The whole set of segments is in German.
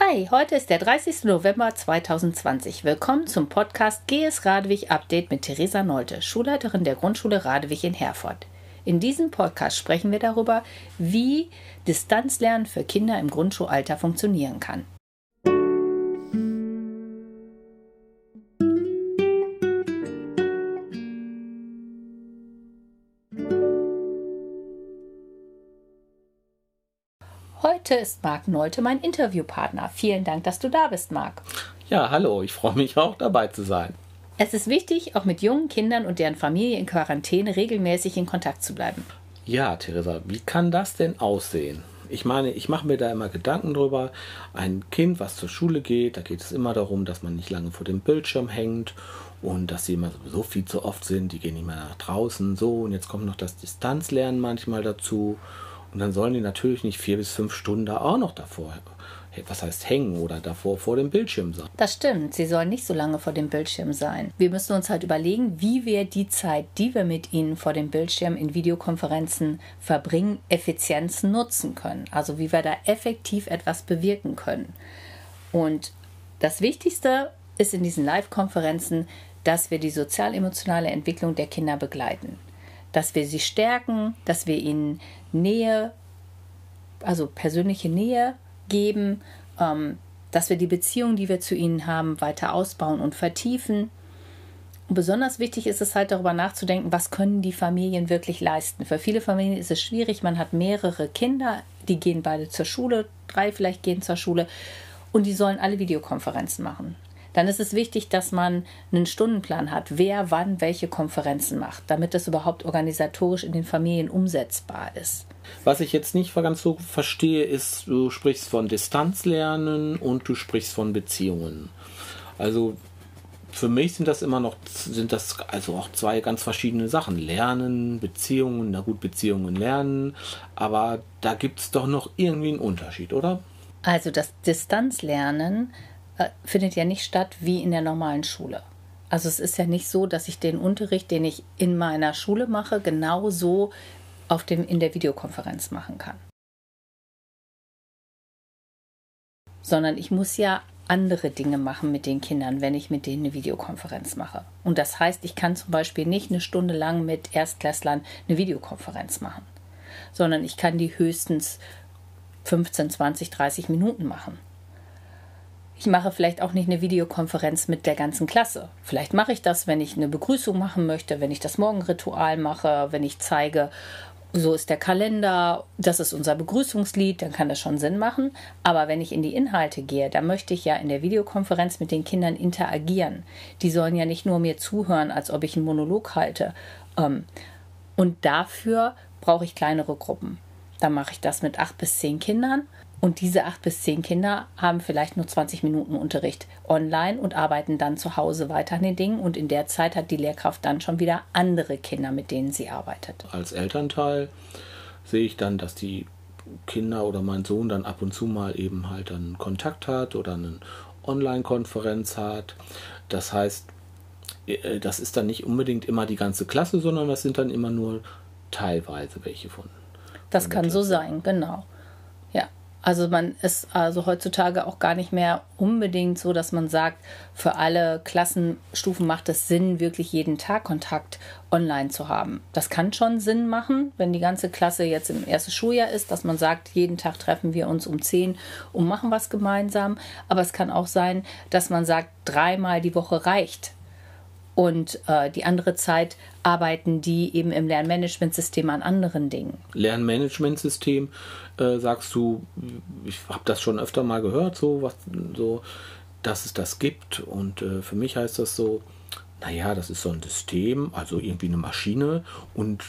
Hi, heute ist der 30. November 2020. Willkommen zum Podcast GS Radewig Update mit Theresa Nolte, Schulleiterin der Grundschule Radewig in Herford. In diesem Podcast sprechen wir darüber, wie Distanzlernen für Kinder im Grundschulalter funktionieren kann. Heute ist Marc Nolte mein Interviewpartner. Vielen Dank, dass du da bist, Marc. Ja, hallo, ich freue mich auch dabei zu sein. Es ist wichtig, auch mit jungen Kindern und deren Familie in Quarantäne regelmäßig in Kontakt zu bleiben. Ja, Theresa, wie kann das denn aussehen? Ich meine, ich mache mir da immer Gedanken drüber. Ein Kind, was zur Schule geht, da geht es immer darum, dass man nicht lange vor dem Bildschirm hängt und dass sie immer sowieso viel zu oft sind. Die gehen nicht mehr nach draußen. So, und jetzt kommt noch das Distanzlernen manchmal dazu. Und dann sollen die natürlich nicht vier bis fünf Stunden da auch noch davor, was heißt hängen oder davor vor dem Bildschirm sein. Das stimmt, sie sollen nicht so lange vor dem Bildschirm sein. Wir müssen uns halt überlegen, wie wir die Zeit, die wir mit ihnen vor dem Bildschirm in Videokonferenzen verbringen, effizient nutzen können. Also wie wir da effektiv etwas bewirken können. Und das Wichtigste ist in diesen Live-Konferenzen, dass wir die sozial-emotionale Entwicklung der Kinder begleiten dass wir sie stärken, dass wir ihnen Nähe, also persönliche Nähe geben, ähm, dass wir die Beziehung, die wir zu ihnen haben, weiter ausbauen und vertiefen. Und besonders wichtig ist es halt darüber nachzudenken, was können die Familien wirklich leisten. Für viele Familien ist es schwierig, man hat mehrere Kinder, die gehen beide zur Schule, drei vielleicht gehen zur Schule und die sollen alle Videokonferenzen machen dann ist es wichtig, dass man einen Stundenplan hat, wer wann welche Konferenzen macht, damit das überhaupt organisatorisch in den Familien umsetzbar ist. Was ich jetzt nicht ganz so verstehe, ist, du sprichst von Distanzlernen und du sprichst von Beziehungen. Also für mich sind das immer noch, sind das also auch zwei ganz verschiedene Sachen. Lernen, Beziehungen, na gut, Beziehungen lernen, aber da gibt es doch noch irgendwie einen Unterschied, oder? Also das Distanzlernen äh, findet ja nicht statt wie in der normalen Schule. Also es ist ja nicht so, dass ich den Unterricht, den ich in meiner Schule mache, genauso auf dem, in der Videokonferenz machen kann. Sondern ich muss ja andere Dinge machen mit den Kindern, wenn ich mit denen eine Videokonferenz mache. Und das heißt, ich kann zum Beispiel nicht eine Stunde lang mit Erstklässlern eine Videokonferenz machen, sondern ich kann die höchstens 15, 20, 30 Minuten machen. Ich mache vielleicht auch nicht eine Videokonferenz mit der ganzen Klasse. Vielleicht mache ich das, wenn ich eine Begrüßung machen möchte, wenn ich das Morgenritual mache, wenn ich zeige, so ist der Kalender, das ist unser Begrüßungslied, dann kann das schon Sinn machen. Aber wenn ich in die Inhalte gehe, dann möchte ich ja in der Videokonferenz mit den Kindern interagieren. Die sollen ja nicht nur mir zuhören, als ob ich einen Monolog halte. Ähm, und dafür brauche ich kleinere Gruppen. Dann mache ich das mit acht bis zehn Kindern und diese acht bis zehn Kinder haben vielleicht nur 20 Minuten Unterricht online und arbeiten dann zu Hause weiter an den Dingen. Und in der Zeit hat die Lehrkraft dann schon wieder andere Kinder, mit denen sie arbeitet. Als Elternteil sehe ich dann, dass die Kinder oder mein Sohn dann ab und zu mal eben halt dann Kontakt hat oder eine Online-Konferenz hat. Das heißt, äh, das ist dann nicht unbedingt immer die ganze Klasse, sondern das sind dann immer nur teilweise welche von. Das kann so sein, genau. Also man ist also heutzutage auch gar nicht mehr unbedingt so, dass man sagt, für alle Klassenstufen macht es Sinn, wirklich jeden Tag Kontakt online zu haben. Das kann schon Sinn machen, wenn die ganze Klasse jetzt im ersten Schuljahr ist, dass man sagt, jeden Tag treffen wir uns um 10 und machen was gemeinsam. Aber es kann auch sein, dass man sagt, dreimal die Woche reicht und äh, die andere Zeit arbeiten die eben im Lernmanagementsystem an anderen Dingen. Lernmanagementsystem, äh, sagst du, ich habe das schon öfter mal gehört, so, was, so dass es das gibt. Und äh, für mich heißt das so, naja, das ist so ein System, also irgendwie eine Maschine und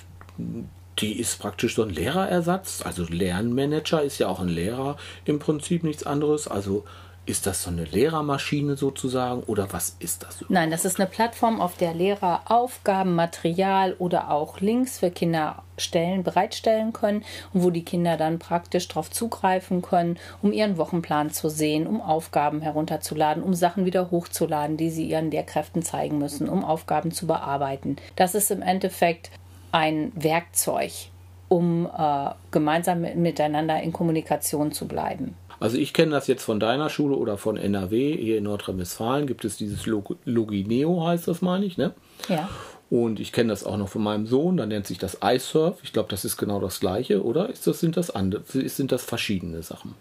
die ist praktisch so ein Lehrerersatz. Also Lernmanager ist ja auch ein Lehrer im Prinzip nichts anderes. Also ist das so eine Lehrermaschine sozusagen oder was ist das? Überhaupt? Nein, das ist eine Plattform, auf der Lehrer Aufgaben, Material oder auch Links für Kinder stellen, bereitstellen können und wo die Kinder dann praktisch darauf zugreifen können, um ihren Wochenplan zu sehen, um Aufgaben herunterzuladen, um Sachen wieder hochzuladen, die sie ihren Lehrkräften zeigen müssen, um Aufgaben zu bearbeiten. Das ist im Endeffekt ein Werkzeug, um äh, gemeinsam miteinander in Kommunikation zu bleiben. Also ich kenne das jetzt von deiner Schule oder von NRW. Hier in Nordrhein-Westfalen gibt es dieses Log Logineo, heißt das, meine ich, ne? Ja. Und ich kenne das auch noch von meinem Sohn, da nennt sich das iSurf. Ich glaube, das ist genau das gleiche, oder? Ist das, sind, das andere, sind das verschiedene Sachen?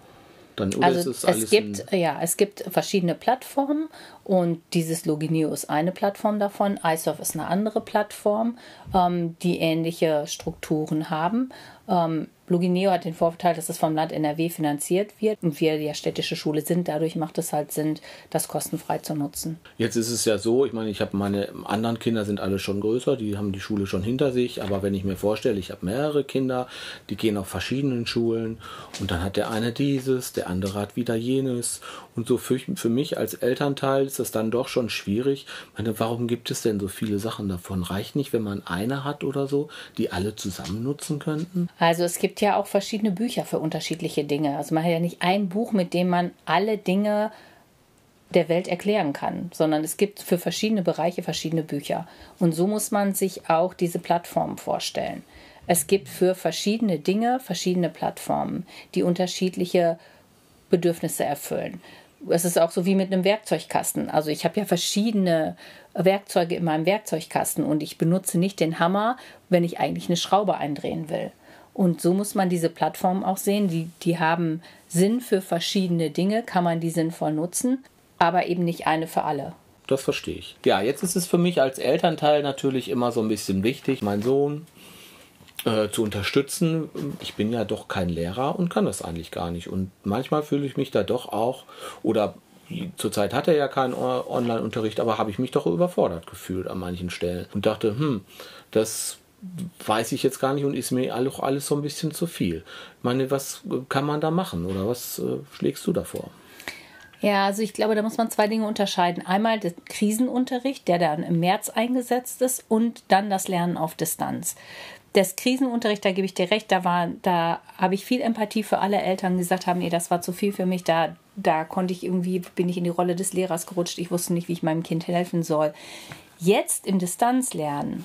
Dann, also es, es gibt ja es gibt verschiedene Plattformen und dieses Logineo ist eine Plattform davon. iSurf ist eine andere Plattform, ähm, die ähnliche Strukturen haben. Ähm, Logineo hat den Vorteil, dass es vom Land NRW finanziert wird und wir ja städtische Schule sind. Dadurch macht es halt Sinn, das kostenfrei zu nutzen. Jetzt ist es ja so, ich meine, ich habe meine anderen Kinder sind alle schon größer, die haben die Schule schon hinter sich. Aber wenn ich mir vorstelle, ich habe mehrere Kinder, die gehen auf verschiedenen Schulen und dann hat der eine dieses, der andere hat wieder jenes. Und so für, für mich als Elternteil ist das dann doch schon schwierig. Ich meine, warum gibt es denn so viele Sachen davon? Reicht nicht, wenn man eine hat oder so, die alle zusammen nutzen könnten? Also es gibt ja auch verschiedene Bücher für unterschiedliche Dinge. Also man hat ja nicht ein Buch, mit dem man alle Dinge der Welt erklären kann, sondern es gibt für verschiedene Bereiche verschiedene Bücher. Und so muss man sich auch diese Plattformen vorstellen. Es gibt für verschiedene Dinge verschiedene Plattformen, die unterschiedliche Bedürfnisse erfüllen. Es ist auch so wie mit einem Werkzeugkasten. Also ich habe ja verschiedene Werkzeuge in meinem Werkzeugkasten und ich benutze nicht den Hammer, wenn ich eigentlich eine Schraube eindrehen will. Und so muss man diese Plattformen auch sehen. Die, die haben Sinn für verschiedene Dinge, kann man die sinnvoll nutzen, aber eben nicht eine für alle. Das verstehe ich. Ja, jetzt ist es für mich als Elternteil natürlich immer so ein bisschen wichtig, meinen Sohn äh, zu unterstützen. Ich bin ja doch kein Lehrer und kann das eigentlich gar nicht. Und manchmal fühle ich mich da doch auch, oder zurzeit hat er ja keinen Online-Unterricht, aber habe ich mich doch überfordert gefühlt an manchen Stellen und dachte, hm, das weiß ich jetzt gar nicht und ist mir auch alles so ein bisschen zu viel. Ich meine, was kann man da machen oder was äh, schlägst du da vor? Ja, also ich glaube, da muss man zwei Dinge unterscheiden. Einmal den Krisenunterricht, der dann im März eingesetzt ist, und dann das Lernen auf Distanz. Das Krisenunterricht, da gebe ich dir recht, da war, da habe ich viel Empathie für alle Eltern, die gesagt haben, ey, das war zu viel für mich, da, da konnte ich irgendwie, bin ich in die Rolle des Lehrers gerutscht, ich wusste nicht, wie ich meinem Kind helfen soll. Jetzt im Distanzlernen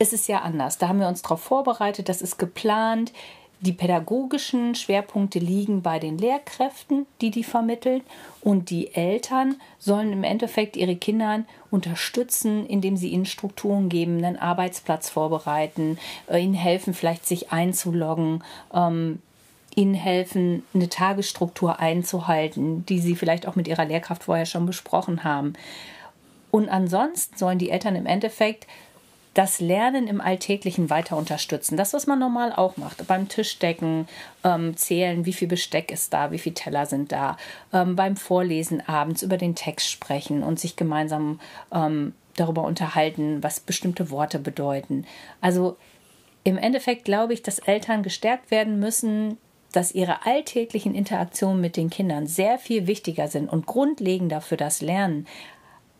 ist es ja anders. Da haben wir uns darauf vorbereitet, das ist geplant. Die pädagogischen Schwerpunkte liegen bei den Lehrkräften, die die vermitteln. Und die Eltern sollen im Endeffekt ihre Kinder unterstützen, indem sie ihnen Strukturen geben, einen Arbeitsplatz vorbereiten, äh, ihnen helfen, vielleicht sich einzuloggen, ähm, ihnen helfen, eine Tagesstruktur einzuhalten, die sie vielleicht auch mit ihrer Lehrkraft vorher schon besprochen haben. Und ansonsten sollen die Eltern im Endeffekt das Lernen im Alltäglichen weiter unterstützen. Das, was man normal auch macht. Beim Tischdecken ähm, zählen, wie viel Besteck ist da, wie viele Teller sind da. Ähm, beim Vorlesen abends über den Text sprechen und sich gemeinsam ähm, darüber unterhalten, was bestimmte Worte bedeuten. Also im Endeffekt glaube ich, dass Eltern gestärkt werden müssen, dass ihre alltäglichen Interaktionen mit den Kindern sehr viel wichtiger sind und grundlegender für das Lernen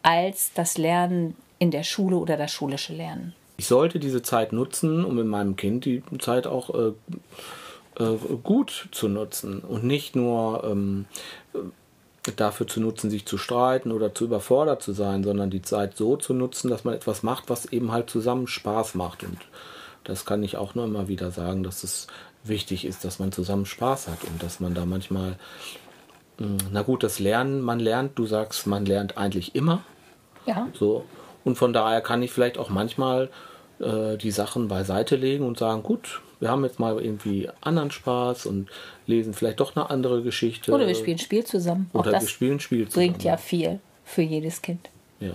als das Lernen in der Schule oder das schulische Lernen. Ich sollte diese Zeit nutzen, um mit meinem Kind die Zeit auch äh, äh, gut zu nutzen und nicht nur ähm, dafür zu nutzen, sich zu streiten oder zu überfordert zu sein, sondern die Zeit so zu nutzen, dass man etwas macht, was eben halt zusammen Spaß macht. Und das kann ich auch nur immer wieder sagen, dass es wichtig ist, dass man zusammen Spaß hat und dass man da manchmal, hm, na gut, das Lernen, man lernt, du sagst, man lernt eigentlich immer. Ja. So, und von daher kann ich vielleicht auch manchmal äh, die Sachen beiseite legen und sagen, gut, wir haben jetzt mal irgendwie anderen Spaß und lesen vielleicht doch eine andere Geschichte. Oder wir spielen Spiel zusammen. Oder wir spielen Spiel zusammen. Bringt ja viel für jedes Kind. Ja.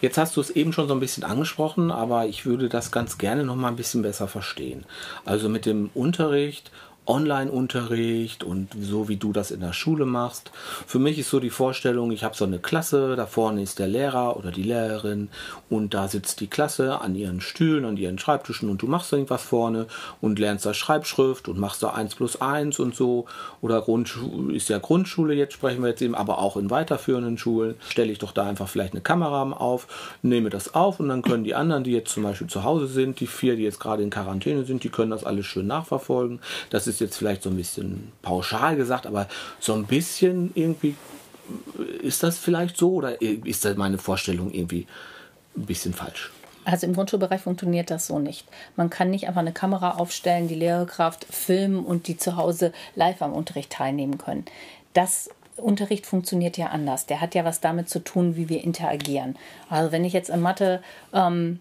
Jetzt hast du es eben schon so ein bisschen angesprochen, aber ich würde das ganz gerne noch mal ein bisschen besser verstehen. Also mit dem Unterricht Online-Unterricht und so wie du das in der Schule machst. Für mich ist so die Vorstellung, ich habe so eine Klasse, da vorne ist der Lehrer oder die Lehrerin und da sitzt die Klasse an ihren Stühlen, an ihren Schreibtischen und du machst irgendwas vorne und lernst da Schreibschrift und machst da 1 plus 1 und so. Oder Grundschule ist ja Grundschule, jetzt sprechen wir jetzt eben, aber auch in weiterführenden Schulen stelle ich doch da einfach vielleicht eine Kamera auf, nehme das auf und dann können die anderen, die jetzt zum Beispiel zu Hause sind, die vier, die jetzt gerade in Quarantäne sind, die können das alles schön nachverfolgen. Das ist jetzt vielleicht so ein bisschen pauschal gesagt, aber so ein bisschen irgendwie ist das vielleicht so oder ist das meine Vorstellung irgendwie ein bisschen falsch? Also im Grundschulbereich funktioniert das so nicht. Man kann nicht einfach eine Kamera aufstellen, die Lehrkraft filmen und die zu Hause live am Unterricht teilnehmen können. das Unterricht funktioniert ja anders. Der hat ja was damit zu tun, wie wir interagieren. Also wenn ich jetzt in Mathe ähm,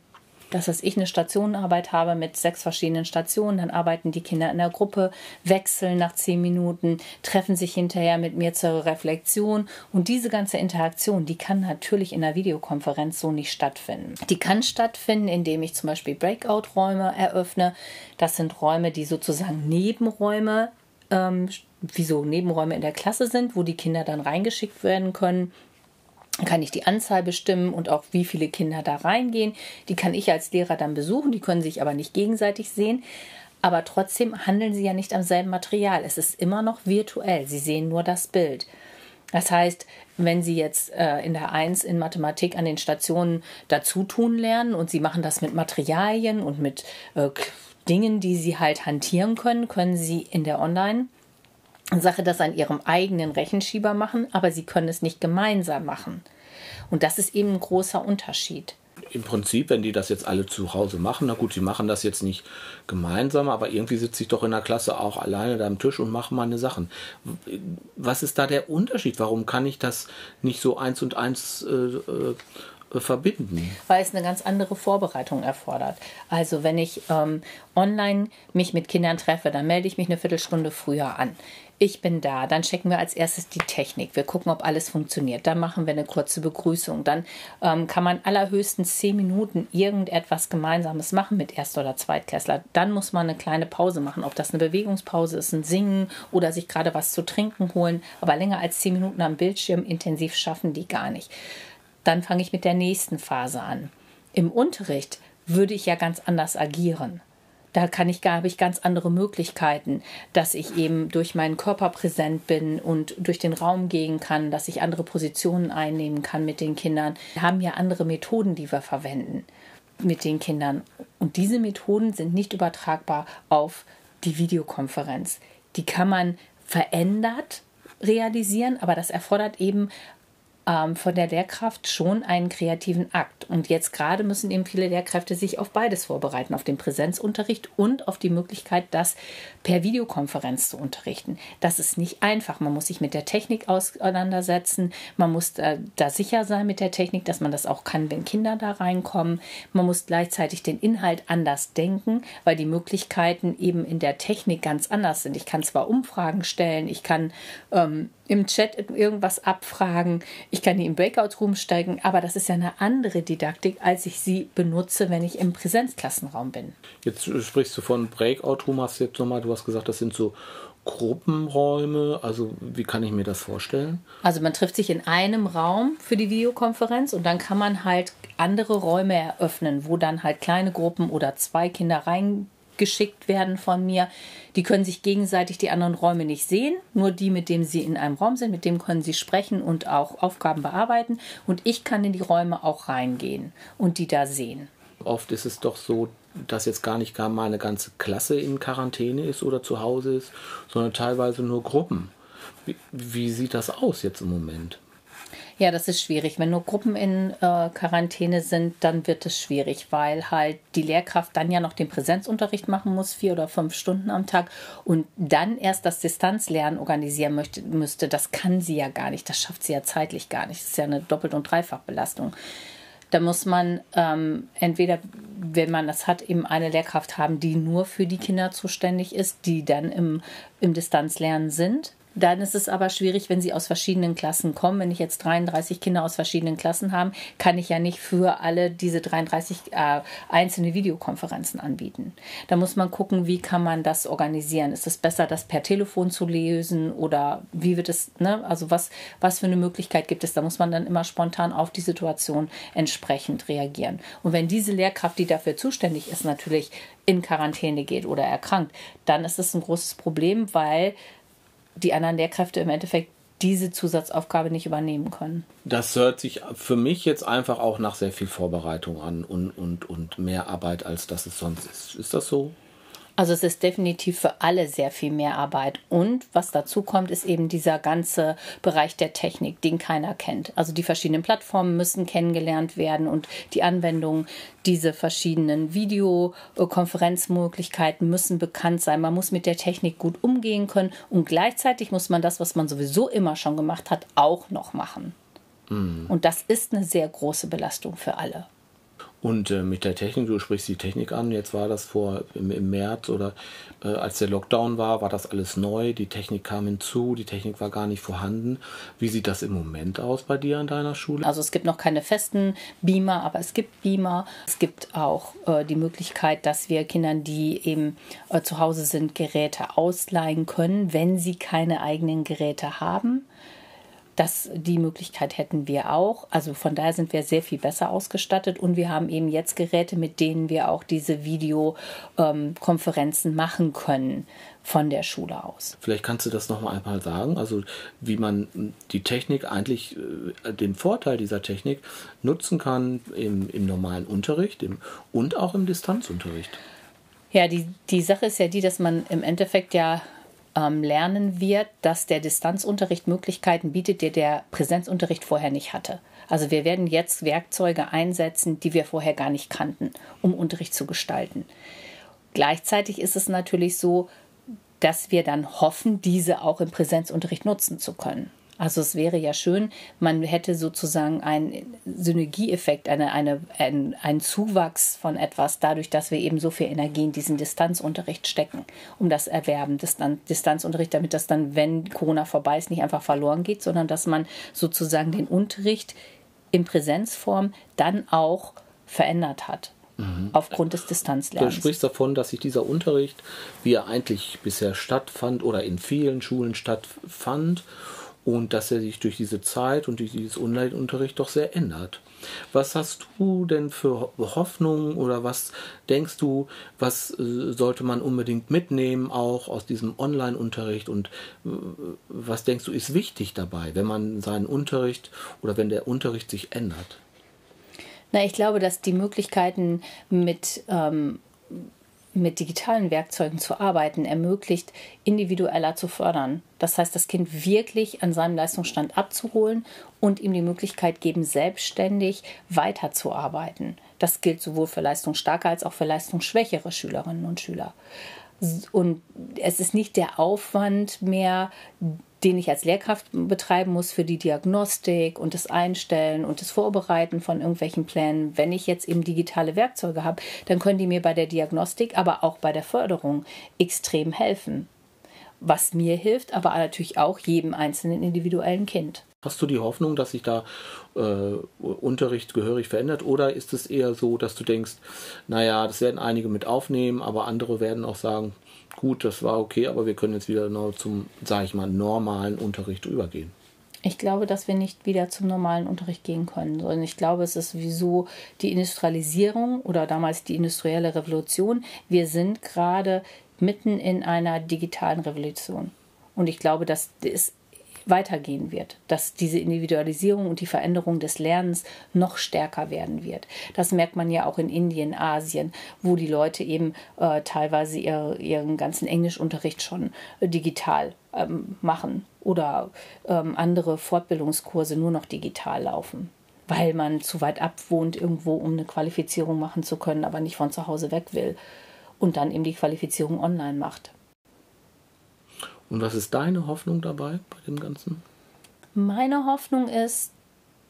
dass was ich eine Stationenarbeit habe mit sechs verschiedenen Stationen, dann arbeiten die Kinder in der Gruppe, wechseln nach zehn Minuten, treffen sich hinterher mit mir zur Reflexion und diese ganze Interaktion, die kann natürlich in der Videokonferenz so nicht stattfinden. Die kann stattfinden, indem ich zum Beispiel Breakout-Räume eröffne. Das sind Räume, die sozusagen Nebenräume ähm, wie so Nebenräume in der Klasse sind, wo die Kinder dann reingeschickt werden können kann ich die Anzahl bestimmen und auch wie viele Kinder da reingehen. Die kann ich als Lehrer dann besuchen, die können sich aber nicht gegenseitig sehen. Aber trotzdem handeln sie ja nicht am selben Material. Es ist immer noch virtuell. Sie sehen nur das Bild. Das heißt, wenn Sie jetzt äh, in der 1 in Mathematik an den Stationen dazu tun lernen und Sie machen das mit Materialien und mit äh, Dingen, die Sie halt hantieren können, können Sie in der Online- Sache das an ihrem eigenen Rechenschieber machen, aber sie können es nicht gemeinsam machen. Und das ist eben ein großer Unterschied. Im Prinzip, wenn die das jetzt alle zu Hause machen, na gut, sie machen das jetzt nicht gemeinsam, aber irgendwie sitze ich doch in der Klasse auch alleine da am Tisch und mache meine Sachen. Was ist da der Unterschied? Warum kann ich das nicht so eins und eins äh, äh verbinden? Weil es eine ganz andere Vorbereitung erfordert. Also wenn ich ähm, online mich mit Kindern treffe, dann melde ich mich eine Viertelstunde früher an. Ich bin da, dann checken wir als erstes die Technik. Wir gucken, ob alles funktioniert. Dann machen wir eine kurze Begrüßung. Dann ähm, kann man allerhöchstens zehn Minuten irgendetwas Gemeinsames machen mit Erst- oder Zweitklässler. Dann muss man eine kleine Pause machen. Ob das eine Bewegungspause ist, ein Singen oder sich gerade was zu trinken holen. Aber länger als zehn Minuten am Bildschirm intensiv schaffen die gar nicht. Dann fange ich mit der nächsten Phase an. Im Unterricht würde ich ja ganz anders agieren. Da kann ich, habe ich ganz andere Möglichkeiten, dass ich eben durch meinen Körper präsent bin und durch den Raum gehen kann, dass ich andere Positionen einnehmen kann mit den Kindern. Wir haben ja andere Methoden, die wir verwenden mit den Kindern. Und diese Methoden sind nicht übertragbar auf die Videokonferenz. Die kann man verändert realisieren, aber das erfordert eben ähm, von der Lehrkraft schon einen kreativen Akt. Und jetzt gerade müssen eben viele Lehrkräfte sich auf beides vorbereiten, auf den Präsenzunterricht und auf die Möglichkeit, das per Videokonferenz zu unterrichten. Das ist nicht einfach. Man muss sich mit der Technik auseinandersetzen. Man muss da, da sicher sein mit der Technik, dass man das auch kann, wenn Kinder da reinkommen. Man muss gleichzeitig den Inhalt anders denken, weil die Möglichkeiten eben in der Technik ganz anders sind. Ich kann zwar Umfragen stellen, ich kann ähm, im Chat irgendwas abfragen, ich kann die im Breakout-Room steigen, aber das ist ja eine andere Didaktik, als ich sie benutze, wenn ich im Präsenzklassenraum bin. Jetzt sprichst du von Breakout-Room, hast du jetzt nochmal, du hast gesagt, das sind so Gruppenräume? Also wie kann ich mir das vorstellen? Also man trifft sich in einem Raum für die Videokonferenz und dann kann man halt andere Räume eröffnen, wo dann halt kleine Gruppen oder zwei Kinder rein geschickt werden von mir. Die können sich gegenseitig die anderen Räume nicht sehen, nur die, mit denen sie in einem Raum sind, mit dem können sie sprechen und auch Aufgaben bearbeiten. Und ich kann in die Räume auch reingehen und die da sehen. Oft ist es doch so, dass jetzt gar nicht gar mal eine ganze Klasse in Quarantäne ist oder zu Hause ist, sondern teilweise nur Gruppen. Wie, wie sieht das aus jetzt im Moment? Ja, das ist schwierig. Wenn nur Gruppen in äh, Quarantäne sind, dann wird es schwierig, weil halt die Lehrkraft dann ja noch den Präsenzunterricht machen muss, vier oder fünf Stunden am Tag und dann erst das Distanzlernen organisieren möchte, müsste. Das kann sie ja gar nicht. Das schafft sie ja zeitlich gar nicht. Das ist ja eine Doppelt- und Dreifachbelastung. Da muss man ähm, entweder, wenn man das hat, eben eine Lehrkraft haben, die nur für die Kinder zuständig ist, die dann im, im Distanzlernen sind dann ist es aber schwierig, wenn sie aus verschiedenen Klassen kommen. Wenn ich jetzt 33 Kinder aus verschiedenen Klassen habe, kann ich ja nicht für alle diese 33 äh, einzelne Videokonferenzen anbieten. Da muss man gucken, wie kann man das organisieren. Ist es besser, das per Telefon zu lösen oder wie wird es, ne? also was, was für eine Möglichkeit gibt es? Da muss man dann immer spontan auf die Situation entsprechend reagieren. Und wenn diese Lehrkraft, die dafür zuständig ist, natürlich in Quarantäne geht oder erkrankt, dann ist es ein großes Problem, weil die anderen Lehrkräfte im Endeffekt diese Zusatzaufgabe nicht übernehmen können. Das hört sich für mich jetzt einfach auch nach sehr viel Vorbereitung an und, und, und mehr Arbeit, als das es sonst ist. Ist das so? Also es ist definitiv für alle sehr viel mehr Arbeit. Und was dazu kommt, ist eben dieser ganze Bereich der Technik, den keiner kennt. Also die verschiedenen Plattformen müssen kennengelernt werden und die Anwendung, diese verschiedenen Videokonferenzmöglichkeiten müssen bekannt sein. Man muss mit der Technik gut umgehen können und gleichzeitig muss man das, was man sowieso immer schon gemacht hat, auch noch machen. Mhm. Und das ist eine sehr große Belastung für alle. Und äh, mit der Technik, du sprichst die Technik an, jetzt war das vor im, im März oder äh, als der Lockdown war, war das alles neu, die Technik kam hinzu, die Technik war gar nicht vorhanden. Wie sieht das im Moment aus bei dir an deiner Schule? Also es gibt noch keine festen Beamer, aber es gibt Beamer. Es gibt auch äh, die Möglichkeit, dass wir Kindern, die eben äh, zu Hause sind, Geräte ausleihen können, wenn sie keine eigenen Geräte haben. Das, die Möglichkeit hätten wir auch. Also von daher sind wir sehr viel besser ausgestattet und wir haben eben jetzt Geräte, mit denen wir auch diese Videokonferenzen machen können von der Schule aus. Vielleicht kannst du das noch mal einmal sagen, also wie man die Technik eigentlich, äh, den Vorteil dieser Technik nutzen kann im, im normalen Unterricht im, und auch im Distanzunterricht. Ja, die, die Sache ist ja die, dass man im Endeffekt ja ähm, lernen wird, dass der Distanzunterricht Möglichkeiten bietet, die der Präsenzunterricht vorher nicht hatte. Also wir werden jetzt Werkzeuge einsetzen, die wir vorher gar nicht kannten, um Unterricht zu gestalten. Gleichzeitig ist es natürlich so, dass wir dann hoffen, diese auch im Präsenzunterricht nutzen zu können. Also es wäre ja schön, man hätte sozusagen einen Synergieeffekt, eine, eine, ein, einen Zuwachs von etwas, dadurch, dass wir eben so viel Energie in diesen Distanzunterricht stecken, um das Erwerben des Distanzunterricht, damit das dann, wenn Corona vorbei ist, nicht einfach verloren geht, sondern dass man sozusagen den Unterricht in Präsenzform dann auch verändert hat mhm. aufgrund des Distanzlernens. Du sprichst davon, dass sich dieser Unterricht, wie er eigentlich bisher stattfand oder in vielen Schulen stattfand und dass er sich durch diese Zeit und durch dieses Online-Unterricht doch sehr ändert. Was hast du denn für Hoffnungen oder was denkst du, was äh, sollte man unbedingt mitnehmen auch aus diesem Online-Unterricht und äh, was denkst du ist wichtig dabei, wenn man seinen Unterricht oder wenn der Unterricht sich ändert? Na, ich glaube, dass die Möglichkeiten mit ähm, mit digitalen Werkzeugen zu arbeiten, ermöglicht, individueller zu fördern. Das heißt, das Kind wirklich an seinem Leistungsstand abzuholen und ihm die Möglichkeit geben, selbstständig weiterzuarbeiten. Das gilt sowohl für leistungsstarke als auch für leistungsschwächere Schülerinnen und Schüler. Und es ist nicht der Aufwand mehr, den ich als Lehrkraft betreiben muss für die Diagnostik und das Einstellen und das Vorbereiten von irgendwelchen Plänen. Wenn ich jetzt eben digitale Werkzeuge habe, dann können die mir bei der Diagnostik, aber auch bei der Förderung extrem helfen. Was mir hilft, aber natürlich auch jedem einzelnen individuellen Kind. Hast du die Hoffnung, dass sich da äh, Unterricht gehörig verändert? Oder ist es eher so, dass du denkst, naja, das werden einige mit aufnehmen, aber andere werden auch sagen, gut, das war okay, aber wir können jetzt wieder zum, sage ich mal, normalen Unterricht übergehen. Ich glaube, dass wir nicht wieder zum normalen Unterricht gehen können, sondern ich glaube, es ist sowieso die Industrialisierung oder damals die industrielle Revolution. Wir sind gerade mitten in einer digitalen Revolution. Und ich glaube, dass es weitergehen wird, dass diese Individualisierung und die Veränderung des Lernens noch stärker werden wird. Das merkt man ja auch in Indien, Asien, wo die Leute eben äh, teilweise ihr, ihren ganzen Englischunterricht schon äh, digital ähm, machen oder ähm, andere Fortbildungskurse nur noch digital laufen weil man zu weit ab wohnt irgendwo, um eine Qualifizierung machen zu können, aber nicht von zu Hause weg will und dann eben die Qualifizierung online macht. Und was ist deine Hoffnung dabei bei dem Ganzen? Meine Hoffnung ist,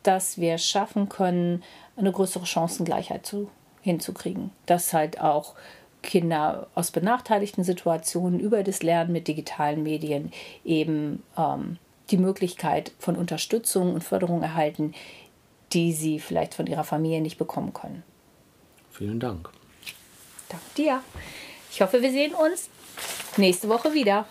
dass wir schaffen können, eine größere Chancengleichheit zu, hinzukriegen. Dass halt auch Kinder aus benachteiligten Situationen über das Lernen mit digitalen Medien eben ähm, die Möglichkeit von Unterstützung und Förderung erhalten, die sie vielleicht von ihrer Familie nicht bekommen können. Vielen Dank. Danke dir. Ich hoffe, wir sehen uns nächste Woche wieder.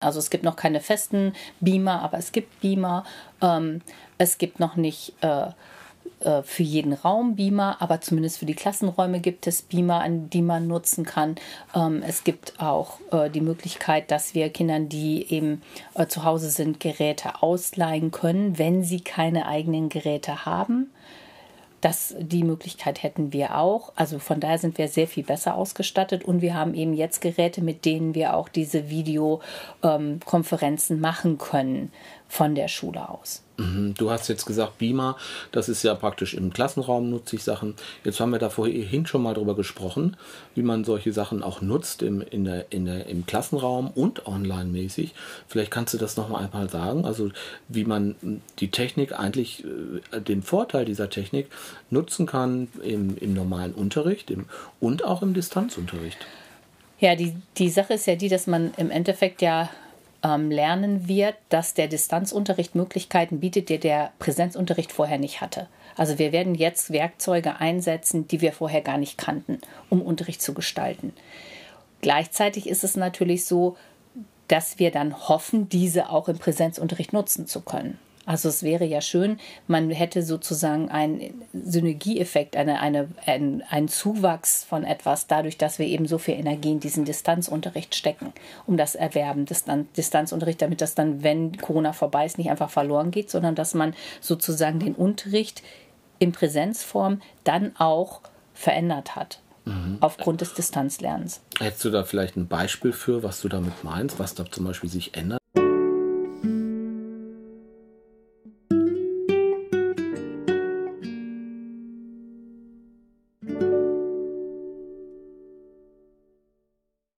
Also es gibt noch keine festen Beamer, aber es gibt Beamer. Ähm, es gibt noch nicht äh, äh, für jeden Raum Beamer, aber zumindest für die Klassenräume gibt es Beamer, die man nutzen kann. Ähm, es gibt auch äh, die Möglichkeit, dass wir Kindern, die eben äh, zu Hause sind, Geräte ausleihen können, wenn sie keine eigenen Geräte haben. Das, die Möglichkeit hätten wir auch. Also von daher sind wir sehr viel besser ausgestattet und wir haben eben jetzt Geräte, mit denen wir auch diese Videokonferenzen machen können von der Schule aus. Mhm. Du hast jetzt gesagt, Beamer, das ist ja praktisch im Klassenraum nutze ich Sachen. Jetzt haben wir da vorhin schon mal drüber gesprochen, wie man solche Sachen auch nutzt im, in der, in der, im Klassenraum und online-mäßig. Vielleicht kannst du das nochmal einmal sagen, also wie man die Technik eigentlich, äh, den Vorteil dieser Technik nutzen kann im, im normalen Unterricht im, und auch im Distanzunterricht. Ja, die, die Sache ist ja die, dass man im Endeffekt ja ähm, lernen wird, dass der Distanzunterricht Möglichkeiten bietet, die der Präsenzunterricht vorher nicht hatte. Also wir werden jetzt Werkzeuge einsetzen, die wir vorher gar nicht kannten, um Unterricht zu gestalten. Gleichzeitig ist es natürlich so, dass wir dann hoffen, diese auch im Präsenzunterricht nutzen zu können. Also es wäre ja schön, man hätte sozusagen einen Synergieeffekt, eine, eine, ein, einen Zuwachs von etwas, dadurch, dass wir eben so viel Energie in diesen Distanzunterricht stecken, um das Erwerben des Distanzunterricht, damit das dann, wenn Corona vorbei ist, nicht einfach verloren geht, sondern dass man sozusagen den Unterricht in Präsenzform dann auch verändert hat. Mhm. Aufgrund des Distanzlernens. Hättest du da vielleicht ein Beispiel für, was du damit meinst, was da zum Beispiel sich ändert?